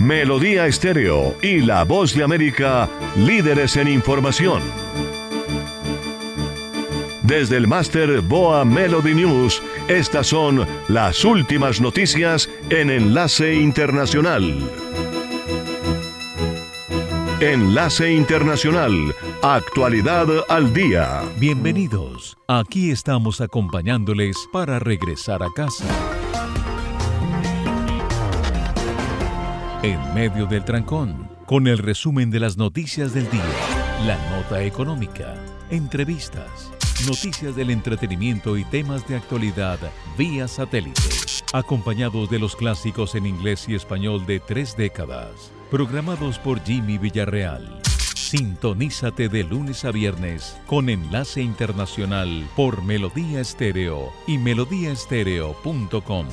Melodía Estéreo y La Voz de América, líderes en información. Desde el máster Boa Melody News, estas son las últimas noticias en Enlace Internacional. Enlace Internacional, actualidad al día. Bienvenidos, aquí estamos acompañándoles para regresar a casa. En medio del trancón, con el resumen de las noticias del día, la nota económica, entrevistas, noticias del entretenimiento y temas de actualidad vía satélite, acompañados de los clásicos en inglés y español de tres décadas. Programados por Jimmy Villarreal. Sintonízate de lunes a viernes con enlace internacional por Melodía Estéreo y melodíaestéreo.com.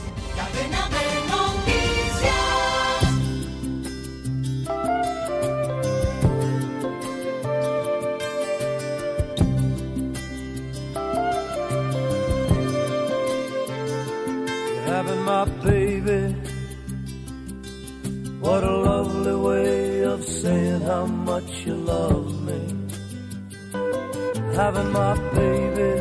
how much you love me. Having my baby.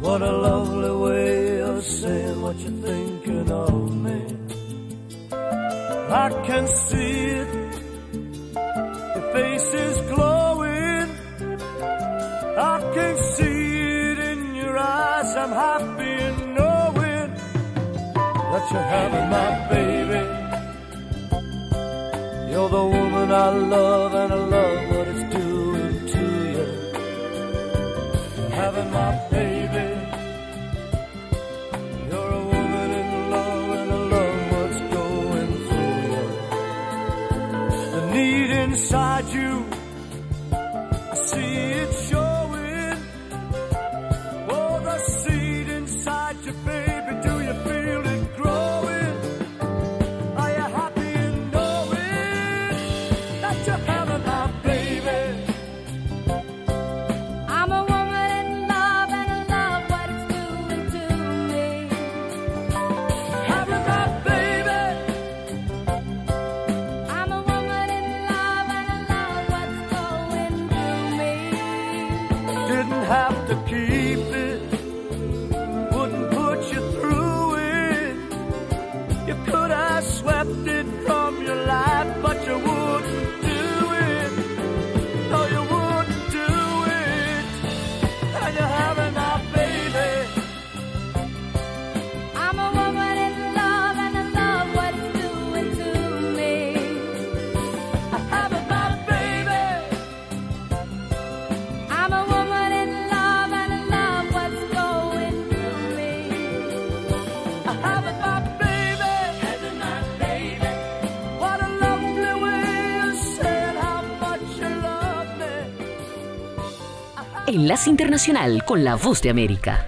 What a lovely way of saying what you're thinking of me. I can see you're having my baby. You're the woman I love, and I love what it's doing to you. Having my baby. You're a woman in love, and I love what's going through you. The need inside you, Internacional con la Voz de América.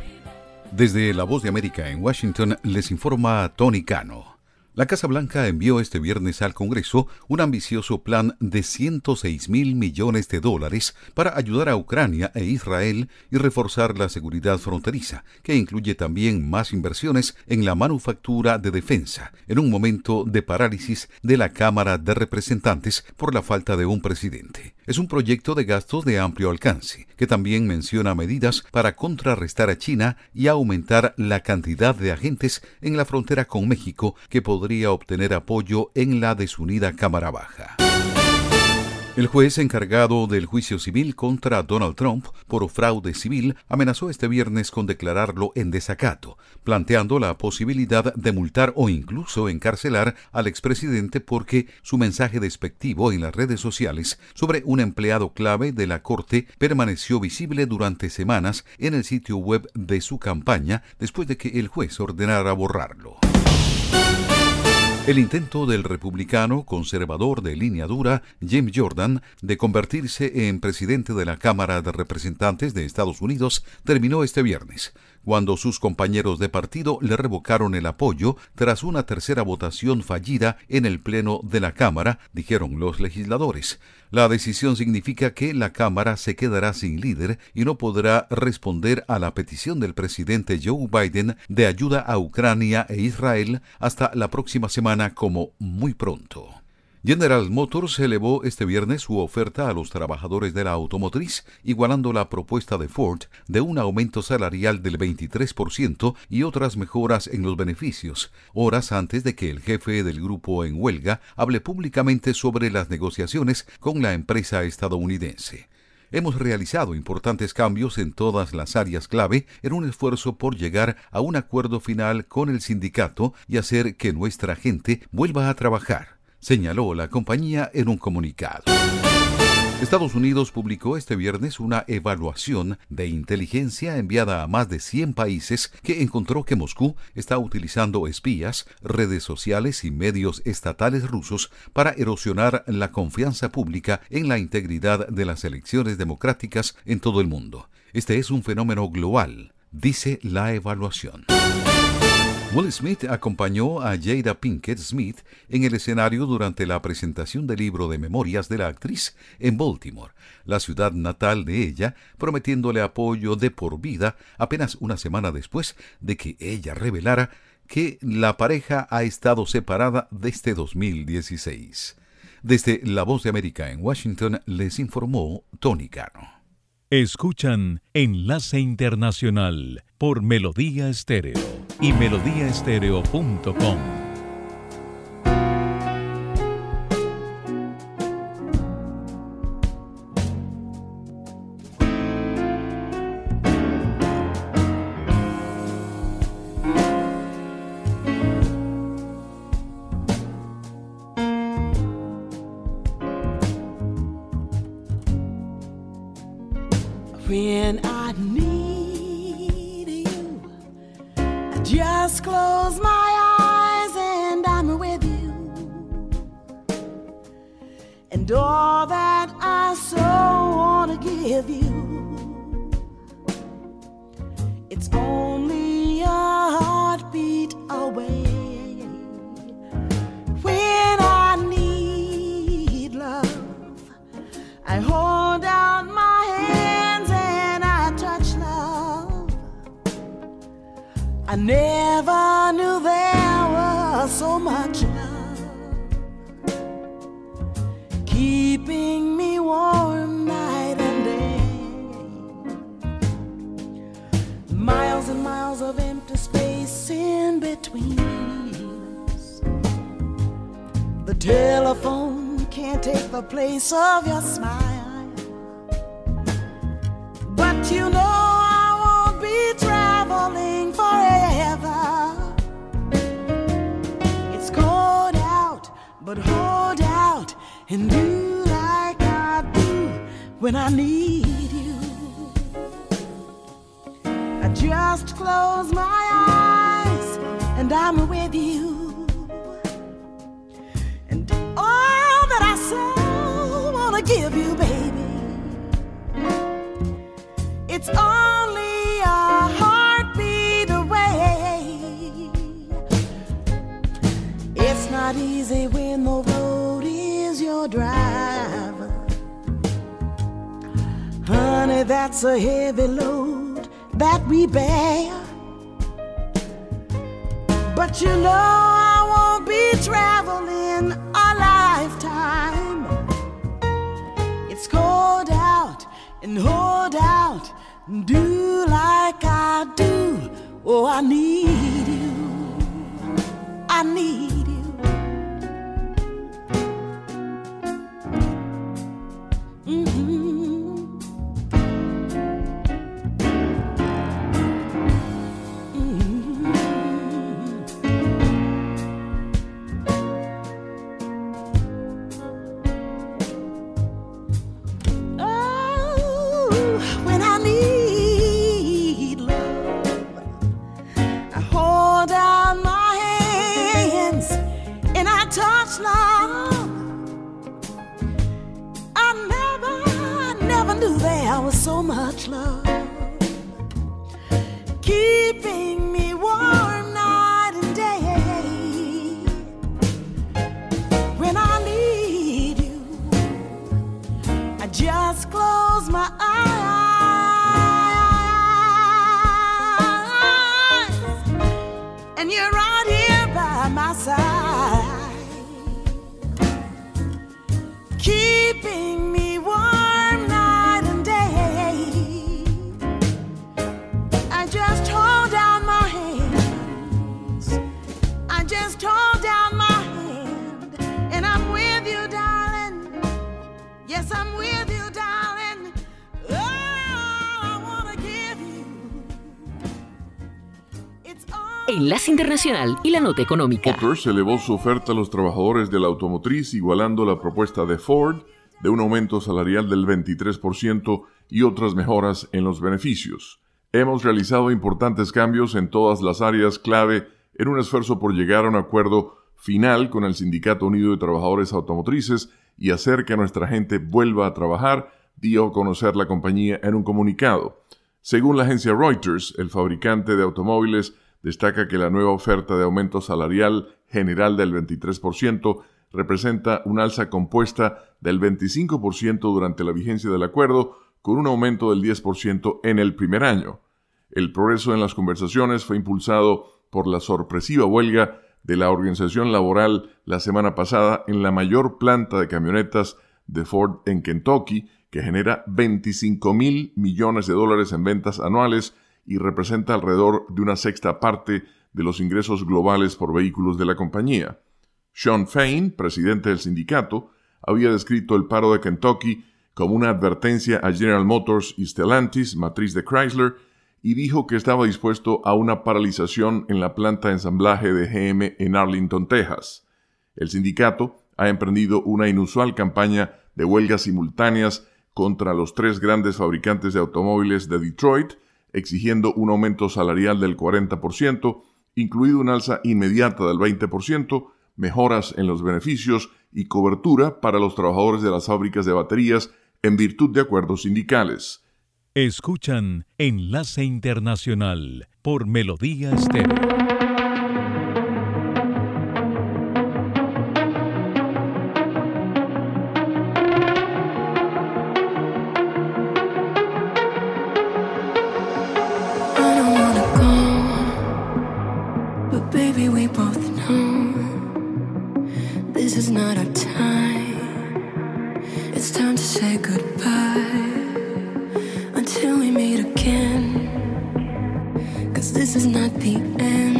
Desde la Voz de América en Washington les informa Tony Cano. La Casa Blanca envió este viernes al Congreso un ambicioso plan de 106 mil millones de dólares para ayudar a Ucrania e Israel y reforzar la seguridad fronteriza, que incluye también más inversiones en la manufactura de defensa, en un momento de parálisis de la Cámara de Representantes por la falta de un presidente. Es un proyecto de gastos de amplio alcance, que también menciona medidas para contrarrestar a China y aumentar la cantidad de agentes en la frontera con México que podría obtener apoyo en la desunida Cámara Baja. El juez encargado del juicio civil contra Donald Trump por fraude civil amenazó este viernes con declararlo en desacato, planteando la posibilidad de multar o incluso encarcelar al expresidente porque su mensaje despectivo en las redes sociales sobre un empleado clave de la Corte permaneció visible durante semanas en el sitio web de su campaña después de que el juez ordenara borrarlo. El intento del republicano conservador de línea dura, Jim Jordan, de convertirse en presidente de la Cámara de Representantes de Estados Unidos terminó este viernes, cuando sus compañeros de partido le revocaron el apoyo tras una tercera votación fallida en el Pleno de la Cámara, dijeron los legisladores. La decisión significa que la Cámara se quedará sin líder y no podrá responder a la petición del presidente Joe Biden de ayuda a Ucrania e Israel hasta la próxima semana como muy pronto. General Motors elevó este viernes su oferta a los trabajadores de la automotriz, igualando la propuesta de Ford de un aumento salarial del 23% y otras mejoras en los beneficios, horas antes de que el jefe del grupo en huelga hable públicamente sobre las negociaciones con la empresa estadounidense. Hemos realizado importantes cambios en todas las áreas clave en un esfuerzo por llegar a un acuerdo final con el sindicato y hacer que nuestra gente vuelva a trabajar señaló la compañía en un comunicado. Estados Unidos publicó este viernes una evaluación de inteligencia enviada a más de 100 países que encontró que Moscú está utilizando espías, redes sociales y medios estatales rusos para erosionar la confianza pública en la integridad de las elecciones democráticas en todo el mundo. Este es un fenómeno global, dice la evaluación. Will Smith acompañó a Jada Pinkett Smith en el escenario durante la presentación del libro de memorias de la actriz en Baltimore, la ciudad natal de ella, prometiéndole apoyo de por vida apenas una semana después de que ella revelara que la pareja ha estado separada desde 2016. Desde La Voz de América en Washington les informó Tony Cano. Escuchan Enlace Internacional por Melodía Estéreo y melodíaestéreo.com. when I telephone can't take the place of your smile. But you know I won't be traveling forever. It's cold out, but hold out and do like I do when I need just close my eyes and I'm with you. And all that I so wanna give you, baby. It's only a heartbeat away. It's not easy when the road is your driver. Honey, that's a heavy load that we bear. But you know I won't be traveling a lifetime hold out and hold out and do like I do. Oh, I need you. I need under there was so much love. Keep Enlace Internacional y la nota económica. Motors elevó su oferta a los trabajadores de la automotriz igualando la propuesta de Ford de un aumento salarial del 23% y otras mejoras en los beneficios. Hemos realizado importantes cambios en todas las áreas clave en un esfuerzo por llegar a un acuerdo final con el Sindicato Unido de Trabajadores Automotrices y hacer que nuestra gente vuelva a trabajar, dio a conocer la compañía en un comunicado. Según la agencia Reuters, el fabricante de automóviles destaca que la nueva oferta de aumento salarial general del 23% representa un alza compuesta del 25% durante la vigencia del acuerdo, con un aumento del 10% en el primer año. El progreso en las conversaciones fue impulsado por la sorpresiva huelga de la organización laboral la semana pasada en la mayor planta de camionetas de Ford en Kentucky, que genera 25 mil millones de dólares en ventas anuales y representa alrededor de una sexta parte de los ingresos globales por vehículos de la compañía. Sean Fain, presidente del sindicato, había descrito el paro de Kentucky como una advertencia a General Motors y Stellantis, matriz de Chrysler, y dijo que estaba dispuesto a una paralización en la planta de ensamblaje de GM en Arlington, Texas. El sindicato ha emprendido una inusual campaña de huelgas simultáneas contra los tres grandes fabricantes de automóviles de Detroit, exigiendo un aumento salarial del 40%, incluido un alza inmediata del 20%, mejoras en los beneficios y cobertura para los trabajadores de las fábricas de baterías en virtud de acuerdos sindicales. Escuchan Enlace Internacional por Melodía Estéreo. Baby, we both know this is not our time. It's time to say goodbye until we meet again. Cause this is not the end.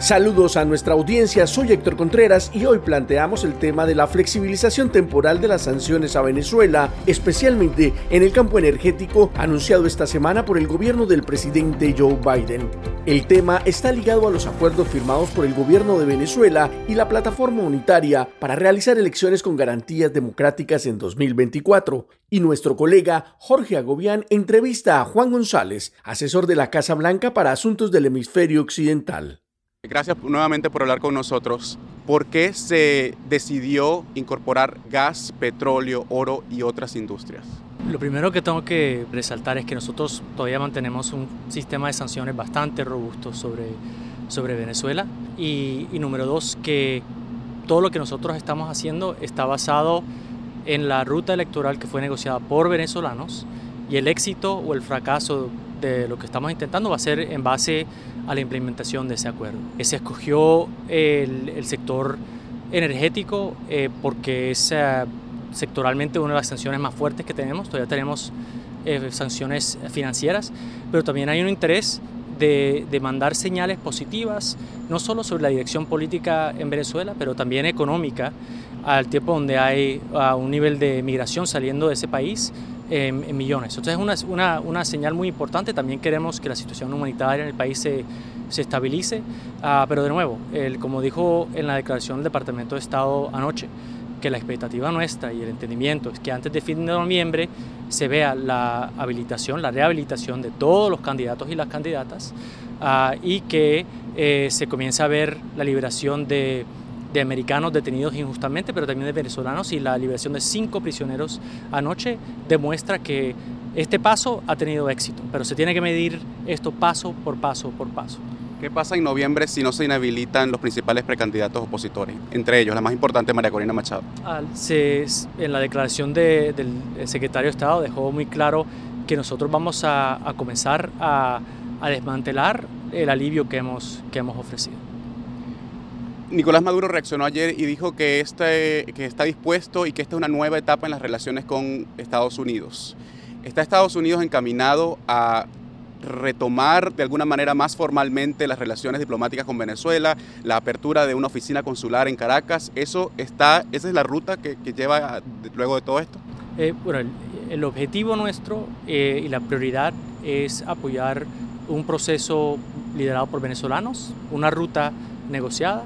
Saludos a nuestra audiencia, soy Héctor Contreras y hoy planteamos el tema de la flexibilización temporal de las sanciones a Venezuela, especialmente en el campo energético anunciado esta semana por el gobierno del presidente Joe Biden. El tema está ligado a los acuerdos firmados por el gobierno de Venezuela y la plataforma unitaria para realizar elecciones con garantías democráticas en 2024. Y nuestro colega Jorge Agobián entrevista a Juan González, asesor de la Casa Blanca para Asuntos del Hemisferio Occidental. Gracias nuevamente por hablar con nosotros. ¿Por qué se decidió incorporar gas, petróleo, oro y otras industrias? Lo primero que tengo que resaltar es que nosotros todavía mantenemos un sistema de sanciones bastante robusto sobre, sobre Venezuela. Y, y número dos, que todo lo que nosotros estamos haciendo está basado en la ruta electoral que fue negociada por venezolanos y el éxito o el fracaso de lo que estamos intentando va a ser en base a la implementación de ese acuerdo. Se escogió el, el sector energético eh, porque es eh, sectoralmente una de las sanciones más fuertes que tenemos. Todavía tenemos eh, sanciones financieras, pero también hay un interés de, de, mandar señales positivas, no solo sobre la dirección política en Venezuela, pero también económica, al tiempo donde hay uh, un nivel de migración saliendo de ese país en, en millones. Entonces es una, una, una, señal muy importante. También queremos que la situación humanitaria en el país se, se estabilice. Uh, pero de nuevo, el, como dijo en la declaración del Departamento de Estado anoche, que la expectativa nuestra y el entendimiento es que antes de fin de noviembre se vea la habilitación, la rehabilitación de todos los candidatos y las candidatas uh, y que eh, se comience a ver la liberación de de americanos detenidos injustamente, pero también de venezolanos y la liberación de cinco prisioneros anoche demuestra que este paso ha tenido éxito, pero se tiene que medir esto paso por paso por paso. ¿Qué pasa en noviembre si no se inhabilitan los principales precandidatos opositores? Entre ellos, la más importante, María Corina Machado. Se, en la declaración de, del secretario de Estado dejó muy claro que nosotros vamos a, a comenzar a, a desmantelar el alivio que hemos, que hemos ofrecido. Nicolás Maduro reaccionó ayer y dijo que, este, que está dispuesto y que esta es una nueva etapa en las relaciones con Estados Unidos. ¿Está Estados Unidos encaminado a retomar de alguna manera más formalmente las relaciones diplomáticas con Venezuela, la apertura de una oficina consular en Caracas? ¿Eso está, ¿Esa es la ruta que, lleva luego de todo esto? Eh, bueno, el, el, objetivo nuestro eh, y la prioridad es apoyar un proceso liderado por venezolanos, una ruta negociada,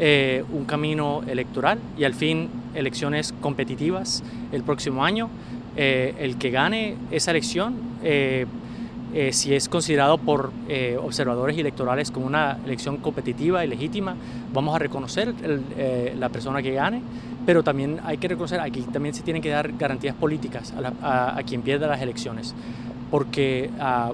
eh, un camino electoral y al fin elecciones competitivas el próximo año. Eh, el que gane esa elección, eh, si es considerado por observadores electorales como una elección competitiva y legítima, vamos a reconocer la persona que gane, pero también hay que reconocer, aquí también se tienen que dar garantías políticas a, quien pierda las elecciones, porque uh,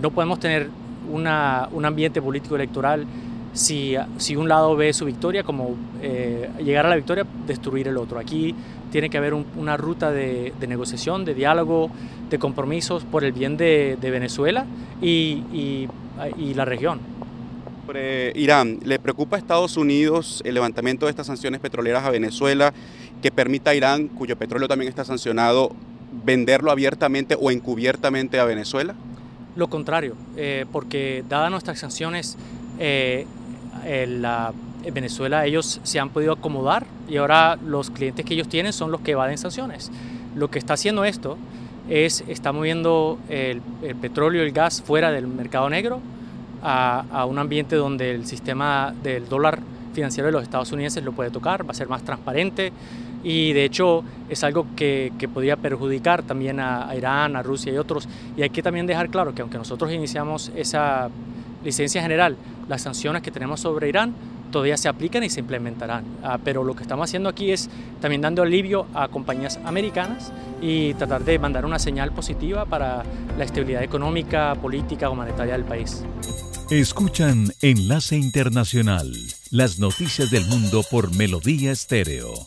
no podemos tener un ambiente político electoral si, si un lado ve su victoria como eh, llegar a la victoria, destruir el otro. Aquí tiene que haber un, una ruta de, de, negociación, de diálogo, de compromisos por el bien de, de Venezuela y, y, y, la región. Sobre Irán, ¿le preocupa a Estados Unidos el levantamiento de estas sanciones petroleras a Venezuela que permita a Irán, cuyo petróleo también está sancionado, venderlo abiertamente o encubiertamente a Venezuela? Lo contrario, eh, porque dadas nuestras sanciones, eh, en, la, en Venezuela ellos se han podido acomodar y ahora los clientes que ellos tienen son los que evaden sanciones. Lo que está haciendo esto es, está moviendo el, el petróleo y el gas fuera del mercado negro a, a, un ambiente donde el sistema del dólar financiero de los Estados Unidos lo puede tocar, va a ser más transparente y de hecho es algo que, que podría perjudicar también a, a Irán, a Rusia y otros. Y hay que también dejar claro que aunque nosotros iniciamos esa licencia general, las sanciones que tenemos sobre Irán todavía se aplican y se implementarán. Uh, pero lo que estamos haciendo aquí es también dando alivio a compañías americanas y tratar de mandar una señal positiva para la estabilidad económica, política, humanitaria del país. Escuchan Enlace Internacional, las noticias del mundo por Melodía Estéreo.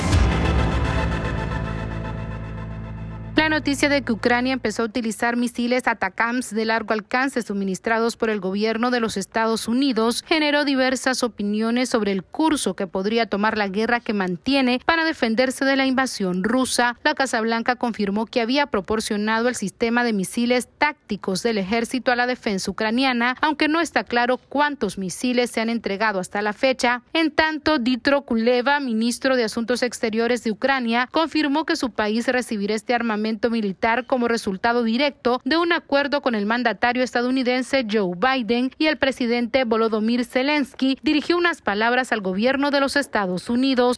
Noticia de que Ucrania empezó a utilizar misiles Atacams de largo alcance suministrados por el gobierno de los Estados Unidos generó diversas opiniones sobre el curso que podría tomar la guerra que mantiene para defenderse de la invasión rusa. La Casa Blanca confirmó que había proporcionado el sistema de misiles tácticos del ejército a la defensa ucraniana, aunque no está claro cuántos misiles se han entregado hasta la fecha. En tanto, Ditro Kuleva, ministro de Asuntos Exteriores de Ucrania, confirmó que su país recibirá este armamento militar como resultado directo de un acuerdo con el mandatario estadounidense Joe Biden y el presidente Volodymyr Zelensky dirigió unas palabras al gobierno de los Estados Unidos.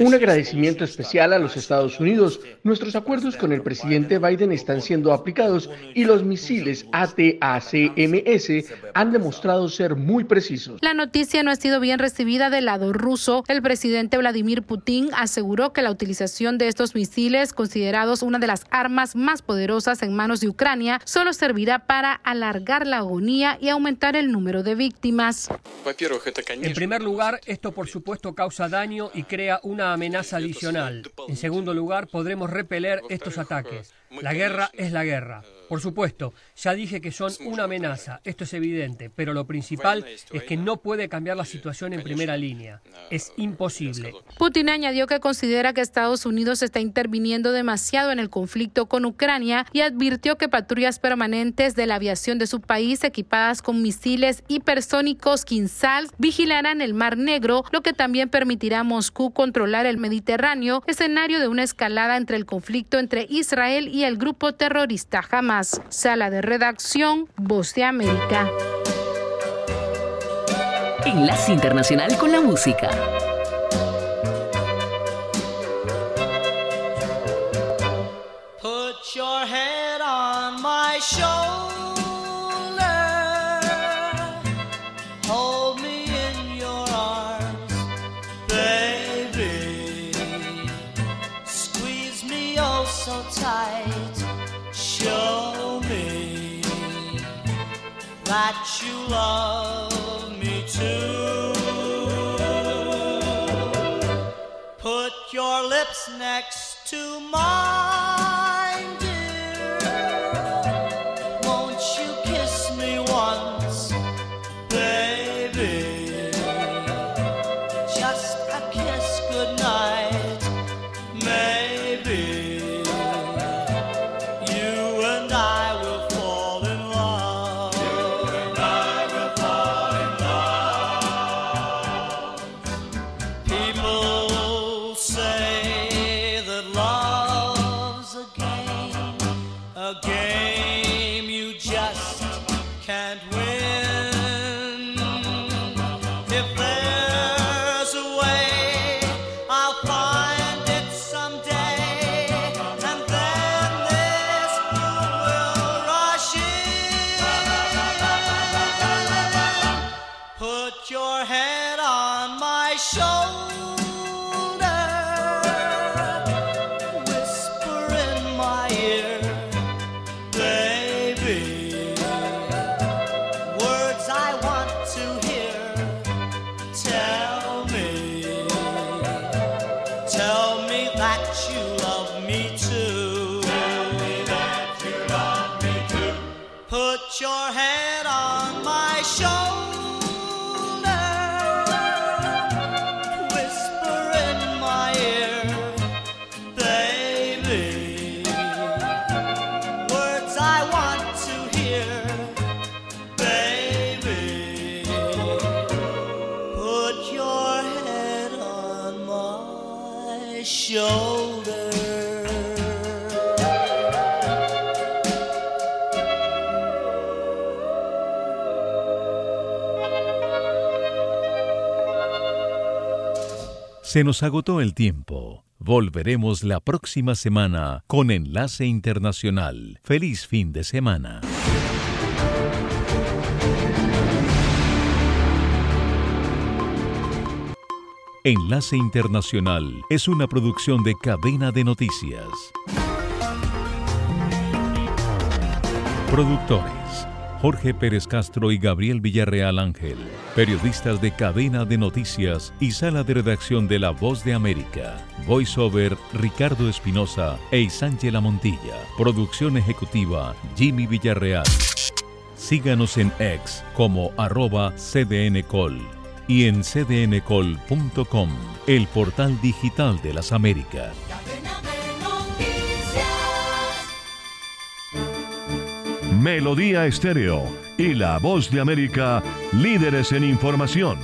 Un agradecimiento especial a los Estados Unidos. Nuestros acuerdos con el presidente Biden están siendo aplicados y los misiles ATACMS han demostrado ser muy precisos. La noticia no ha sido bien recibida del lado ruso. El presidente Vladimir Putin aseguró que la utilización de estos misiles, considerados una de las armas más poderosas en manos de Ucrania, solo servirá para alargar la agonía y aumentar el número de víctimas. En primer lugar, esto por supuesto causa daño y crea una amenaza adicional. En segundo lugar, podremos repeler estos ataques. La guerra es la guerra. Por supuesto, ya dije que son una amenaza, esto es evidente, pero lo principal es que no puede cambiar la situación en primera línea. Es imposible. Putin añadió que considera que Estados Unidos está interviniendo demasiado en el conflicto con Ucrania y advirtió que patrullas permanentes de la aviación de su país equipadas con misiles hipersónicos Kinsal vigilarán el Mar Negro, lo que también permitirá a Moscú controlar el Mediterráneo, escenario de una escalada entre el conflicto entre Israel y el grupo terrorista Hamas. Sala de redacción, Voz de América. Enlace Internacional con la Música. Love Se nos agotó el tiempo. Volveremos la próxima semana con Enlace Internacional. Feliz fin de semana. Enlace Internacional es una producción de cadena de noticias. Productores. Jorge Pérez Castro y Gabriel Villarreal Ángel, periodistas de cadena de noticias y sala de redacción de La Voz de América. Voiceover Ricardo Espinosa e Isángela Montilla. Producción ejecutiva Jimmy Villarreal. Síganos en X como arroba cdncol y en cdncol.com, el portal digital de las Américas. Melodía Estéreo y La Voz de América, líderes en información.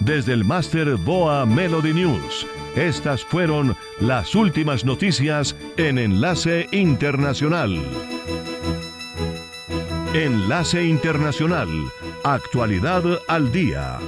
Desde el Máster Boa Melody News, estas fueron las últimas noticias en Enlace Internacional. Enlace Internacional, actualidad al día.